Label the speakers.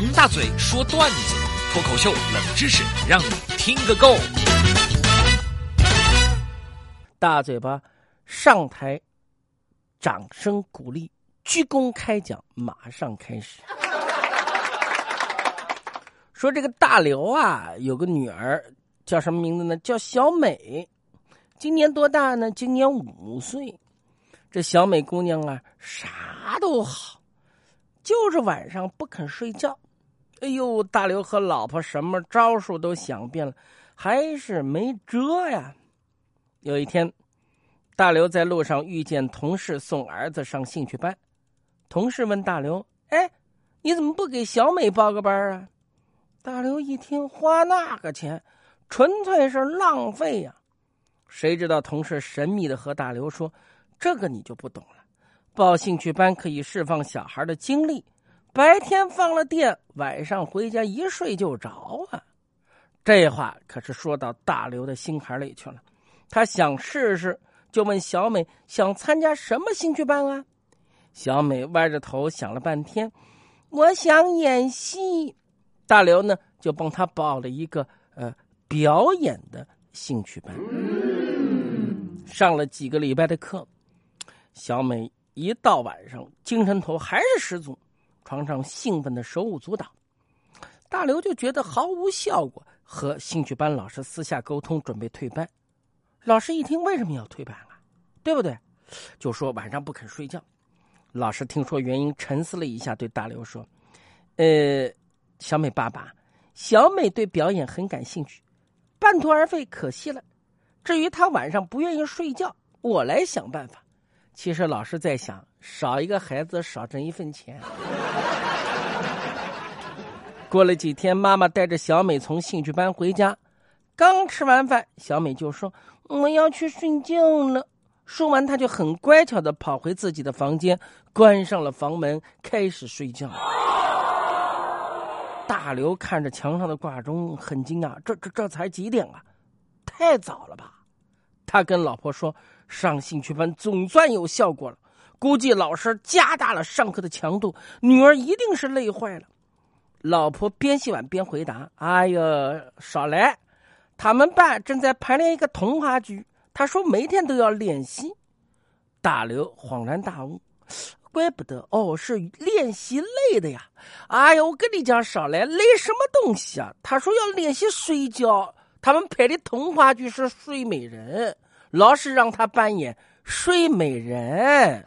Speaker 1: 王大嘴说段子，脱口秀冷知识，让你听个够。
Speaker 2: 大嘴巴上台，掌声鼓励，鞠躬开讲，马上开始。说这个大刘啊，有个女儿，叫什么名字呢？叫小美，今年多大呢？今年五岁。这小美姑娘啊，啥都好，就是晚上不肯睡觉。哎呦，大刘和老婆什么招数都想遍了，还是没辙呀。有一天，大刘在路上遇见同事送儿子上兴趣班，同事问大刘：“哎，你怎么不给小美报个班啊？”大刘一听，花那个钱，纯粹是浪费呀！谁知道同事神秘的和大刘说：“这个你就不懂了，报兴趣班可以释放小孩的精力，白天放了电，晚上回家一睡就着啊！”这话可是说到大刘的心坎里去了。他想试试，就问小美想参加什么兴趣班啊？小美歪着头想了半天，我想演戏。大刘呢，就帮他报了一个呃表演的兴趣班，上了几个礼拜的课。小美一到晚上，精神头还是十足，床上兴奋的手舞足蹈。大刘就觉得毫无效果，和兴趣班老师私下沟通，准备退班。老师一听，为什么要退班啊？对不对？就说晚上不肯睡觉。老师听说原因，沉思了一下，对大刘说：“呃。”小美爸爸，小美对表演很感兴趣，半途而废可惜了。至于她晚上不愿意睡觉，我来想办法。其实老师在想，少一个孩子少挣一份钱。过了几天，妈妈带着小美从兴趣班回家，刚吃完饭，小美就说：“我要去睡觉了。”说完，她就很乖巧的跑回自己的房间，关上了房门，开始睡觉。大刘看着墙上的挂钟，很惊讶：“这这这才几点啊？太早了吧？”他跟老婆说：“上兴趣班总算有效果了，估计老师加大了上课的强度，女儿一定是累坏了。”老婆边洗碗边回答：“哎呀，少来！他们班正在排练一个童话剧，他说每天都要练习。”大刘恍然大悟。怪不得哦，是练习累的呀！哎呀，我跟你讲，少来累什么东西啊？他说要练习睡觉，他们拍的童话剧是《睡美人》，老师让他扮演睡美人。